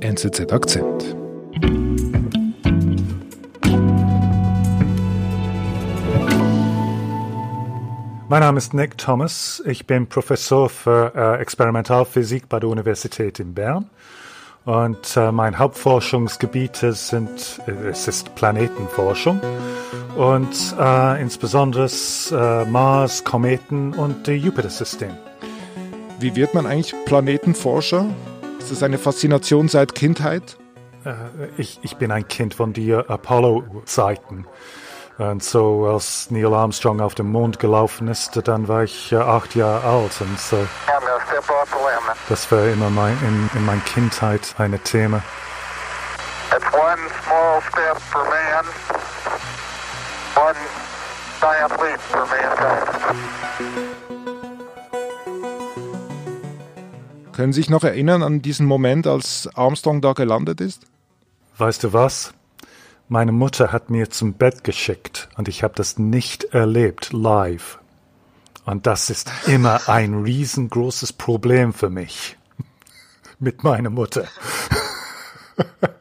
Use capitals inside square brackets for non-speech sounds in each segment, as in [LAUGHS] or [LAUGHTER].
NZZ Akzent. Mein Name ist Nick Thomas. Ich bin Professor für äh, Experimentalphysik bei der Universität in Bern. Und äh, mein Hauptforschungsgebiete sind, äh, es ist Planetenforschung und äh, insbesondere äh, Mars, Kometen und das Jupiter-System. Wie wird man eigentlich Planetenforscher? Ist das eine Faszination seit Kindheit? Äh, ich, ich bin ein Kind von den Apollo-Zeiten. Und so, als Neil Armstrong auf dem Mond gelaufen ist, dann war ich äh, acht Jahre alt. Und so, das war immer mein, in, in meiner Kindheit ein Thema. It's one small step for man, one giant leap for mankind. Können Sie sich noch erinnern an diesen Moment, als Armstrong da gelandet ist? Weißt du was? Meine Mutter hat mir zum Bett geschickt und ich habe das nicht erlebt live. Und das ist immer ein riesengroßes Problem für mich [LAUGHS] mit meiner Mutter. [LAUGHS]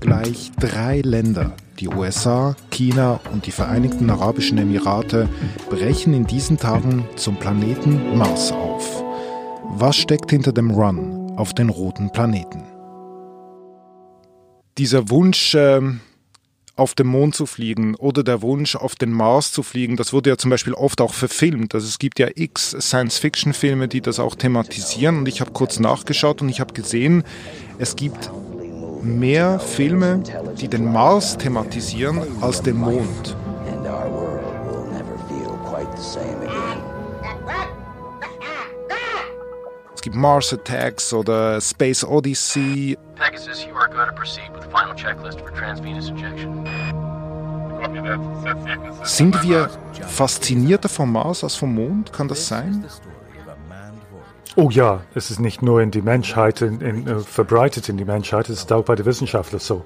Gleich drei Länder, die USA, China und die Vereinigten Arabischen Emirate, brechen in diesen Tagen zum Planeten Mars auf. Was steckt hinter dem Run auf den roten Planeten? dieser Wunsch, ähm, auf den Mond zu fliegen oder der Wunsch, auf den Mars zu fliegen, das wurde ja zum Beispiel oft auch verfilmt. Also es gibt ja x Science-Fiction-Filme, die das auch thematisieren. Und ich habe kurz nachgeschaut und ich habe gesehen, es gibt mehr Filme, die den Mars thematisieren, als den Mond. Es gibt Mars Attacks oder Space Odyssey. Pegasus, you are going to proceed with the final checklist for transvenous injection. Sind wir faszinierter vom Mars als vom Mond? Kann das sein? Oh ja, es ist nicht nur in die Menschheit in, in, uh, verbreitet in die Menschheit, es ist auch bei den Wissenschaftlern so.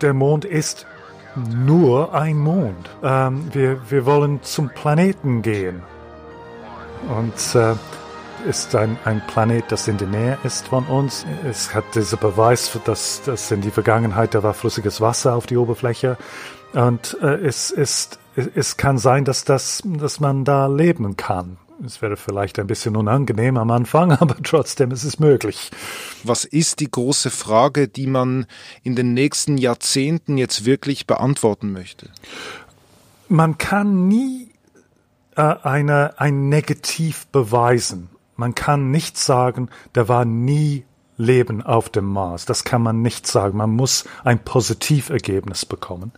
Der Mond ist nur ein Mond. Ähm, wir, wir wollen zum Planeten gehen. Und äh, ist ein, ein Planet, das in der Nähe ist von uns. Es hat diesen Beweis, dass, dass in der Vergangenheit da war flüssiges Wasser auf die Oberfläche. Und äh, es, ist, es kann sein, dass, das, dass man da leben kann. Es wäre vielleicht ein bisschen unangenehm am Anfang, [LAUGHS] aber trotzdem ist es möglich. Was ist die große Frage, die man in den nächsten Jahrzehnten jetzt wirklich beantworten möchte? Man kann nie äh, eine, ein Negativ beweisen. Man kann nicht sagen, da war nie Leben auf dem Mars. Das kann man nicht sagen. Man muss ein Positivergebnis bekommen.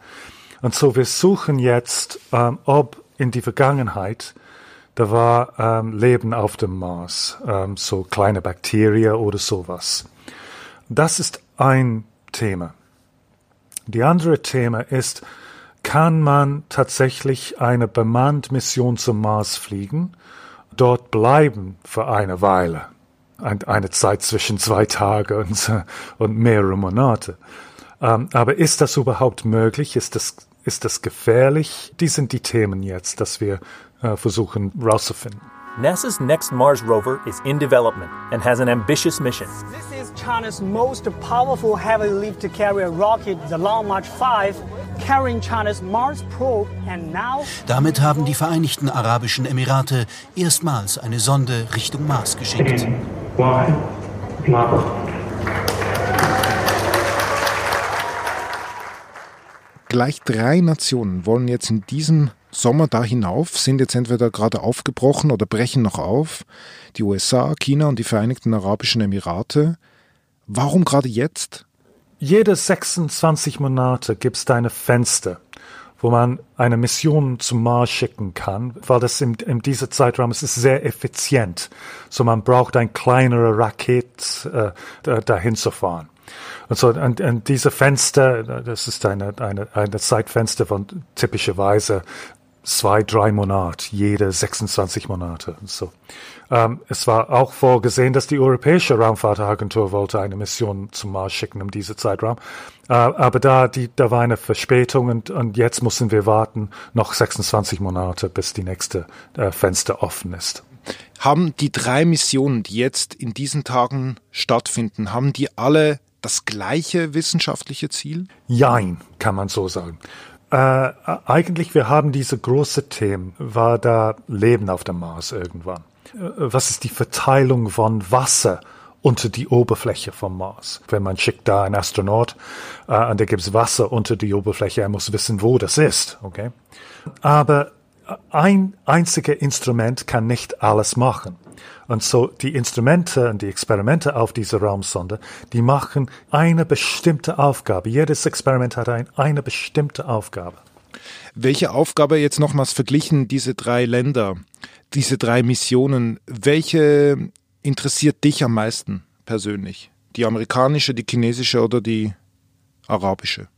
Und so wir suchen jetzt, ähm, ob in die Vergangenheit da war ähm, Leben auf dem Mars, ähm, so kleine Bakterien oder sowas. Das ist ein Thema. Die andere Thema ist, kann man tatsächlich eine bemannte Mission zum Mars fliegen dort bleiben für eine Weile. Eine Zeit zwischen zwei Tage und, und mehrere Monate. Ähm, aber ist das überhaupt möglich? Ist das, ist das gefährlich? Die sind die Themen jetzt, dass wir äh, versuchen rauszufinden. NASA's next Mars rover is in development and has an ambitious mission. This is China's most powerful heavy lift carrier rocket, the Long March 5, carrying China's Mars probe and now Damit haben die Vereinigten Arabischen Emirate erstmals eine Sonde Richtung Mars geschickt. Gleich drei Nationen wollen jetzt in diesem Sommer da hinauf, sind jetzt entweder gerade aufgebrochen oder brechen noch auf. Die USA, China und die Vereinigten Arabischen Emirate. Warum gerade jetzt? Jede 26 Monate gibt es eine Fenster, wo man eine Mission zum Mars schicken kann, weil das in, in diesem Zeitraum es ist sehr effizient. So man braucht ein kleinerer Raket äh, dahin zu fahren. Und so, und, und diese Fenster, das ist eine, eine, eine Zeitfenster von typischerweise zwei, drei Monate, jede 26 Monate. So. Ähm, es war auch vorgesehen, dass die Europäische Raumfahrtagentur wollte eine Mission zum Mars schicken um diese Zeitraum. Äh, aber da, die, da war eine Verspätung und, und jetzt müssen wir warten noch 26 Monate, bis die nächste äh, Fenster offen ist. Haben die drei Missionen, die jetzt in diesen Tagen stattfinden, haben die alle das gleiche wissenschaftliche Ziel? Jein, kann man so sagen. Äh, eigentlich, wir haben diese große Themen. War da Leben auf dem Mars irgendwann? Äh, was ist die Verteilung von Wasser unter die Oberfläche vom Mars? Wenn man schickt da einen Astronaut äh, und da gibt Wasser unter die Oberfläche, er muss wissen, wo das ist. Okay? Aber ein einziger Instrument kann nicht alles machen. Und so die Instrumente und die Experimente auf dieser Raumsonde, die machen eine bestimmte Aufgabe. Jedes Experiment hat ein, eine bestimmte Aufgabe. Welche Aufgabe jetzt nochmals verglichen, diese drei Länder, diese drei Missionen, welche interessiert dich am meisten persönlich? Die amerikanische, die chinesische oder die arabische?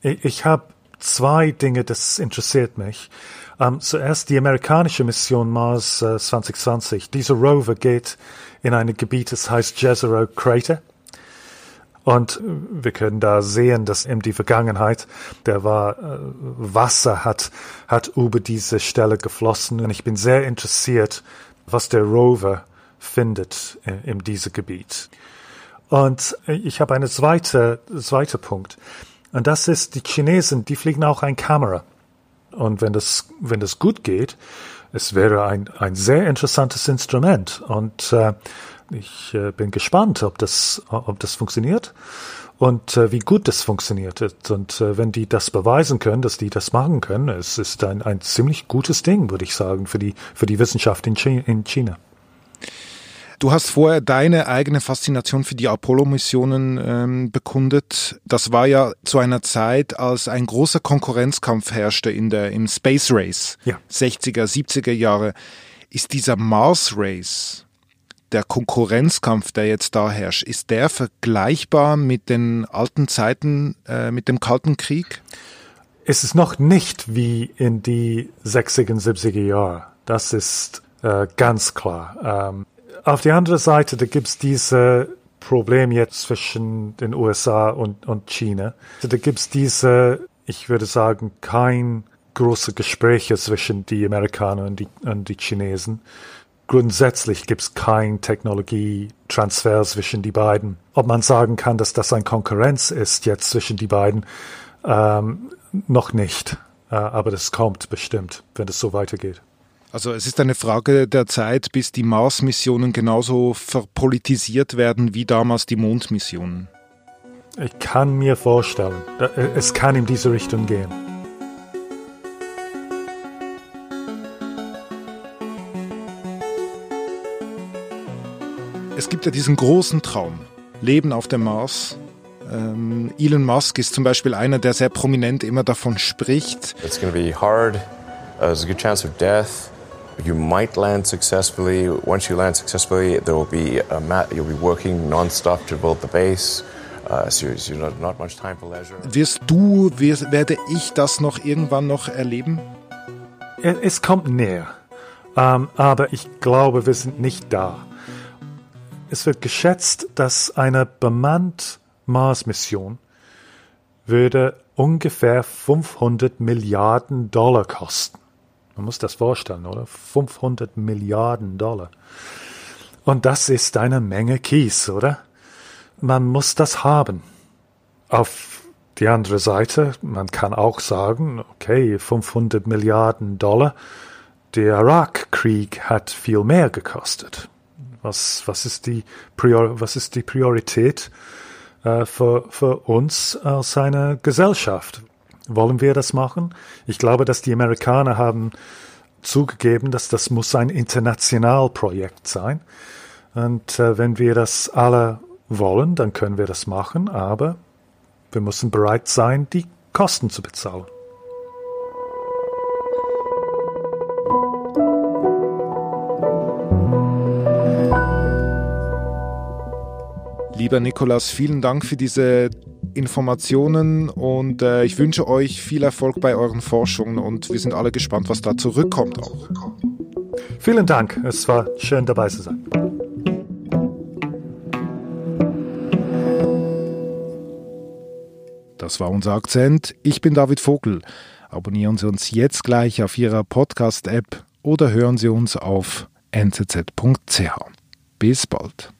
Ich, ich habe zwei Dinge, das interessiert mich. Um, zuerst die amerikanische Mission Mars äh, 2020. Dieser Rover geht in ein Gebiet, das heißt Jezero Crater. Und wir können da sehen, dass in die Vergangenheit, der war, äh, Wasser hat, hat über diese Stelle geflossen. Und ich bin sehr interessiert, was der Rover findet in, in diesem Gebiet. Und ich habe einen zweiten, zweiten Punkt. Und das ist, die Chinesen, die fliegen auch ein Kamera. Und wenn das, wenn das gut geht, es wäre ein, ein sehr interessantes Instrument. Und äh, ich äh, bin gespannt, ob das, ob das funktioniert und äh, wie gut das funktioniert. Und äh, wenn die das beweisen können, dass die das machen können, es ist ein, ein ziemlich gutes Ding, würde ich sagen, für die, für die Wissenschaft in China. Du hast vorher deine eigene Faszination für die Apollo-Missionen ähm, bekundet. Das war ja zu einer Zeit, als ein großer Konkurrenzkampf herrschte in der, im Space Race, ja. 60er, 70er Jahre. Ist dieser Mars Race, der Konkurrenzkampf, der jetzt da herrscht, ist der vergleichbar mit den alten Zeiten, äh, mit dem Kalten Krieg? Es ist noch nicht wie in die 60er und 70er Jahre. Das ist äh, ganz klar. Ähm, auf der anderen Seite, da gibt's diese Problem jetzt zwischen den USA und, und China. Da gibt's diese, ich würde sagen, kein große Gespräche zwischen die Amerikaner und die, und die Chinesen. Grundsätzlich gibt's kein Technologietransfer zwischen die beiden. Ob man sagen kann, dass das ein Konkurrenz ist jetzt zwischen die beiden, ähm, noch nicht. Äh, aber das kommt bestimmt, wenn es so weitergeht. Also es ist eine Frage der Zeit, bis die Mars-Missionen genauso verpolitisiert werden wie damals die Mondmissionen. Ich kann mir vorstellen, es kann in diese Richtung gehen. Es gibt ja diesen großen Traum, Leben auf dem Mars. Ähm, Elon Musk ist zum Beispiel einer, der sehr prominent immer davon spricht. It's going to be hard. Uh, there's a good chance of death. You might land successfully. Once you land successfully, there will be a mat. You'll be working nonstop to build the base. Uh, so you know, not much time for leisure. Wirst du, wirst, werde ich das noch irgendwann noch erleben? Es kommt näher, ähm, aber ich glaube, wir sind nicht da. Es wird geschätzt, dass eine bemannt Mars-Mission würde ungefähr 500 Milliarden Dollar kosten. Man muss das vorstellen, oder? 500 Milliarden Dollar. Und das ist eine Menge Kies, oder? Man muss das haben. Auf die andere Seite, man kann auch sagen, okay, 500 Milliarden Dollar, der Irakkrieg hat viel mehr gekostet. Was, was, ist, die Prior, was ist die Priorität äh, für, für uns als eine Gesellschaft? Wollen wir das machen? Ich glaube, dass die Amerikaner haben zugegeben, dass das muss ein Internationalprojekt sein. Und äh, wenn wir das alle wollen, dann können wir das machen, aber wir müssen bereit sein, die Kosten zu bezahlen. Lieber Nikolas, vielen Dank für diese Informationen und äh, ich wünsche euch viel Erfolg bei euren Forschungen und wir sind alle gespannt, was da zurückkommt auch. Vielen Dank, es war schön dabei zu sein. Das war unser Akzent. Ich bin David Vogel. Abonnieren Sie uns jetzt gleich auf Ihrer Podcast-App oder hören Sie uns auf nzz.ch. Bis bald.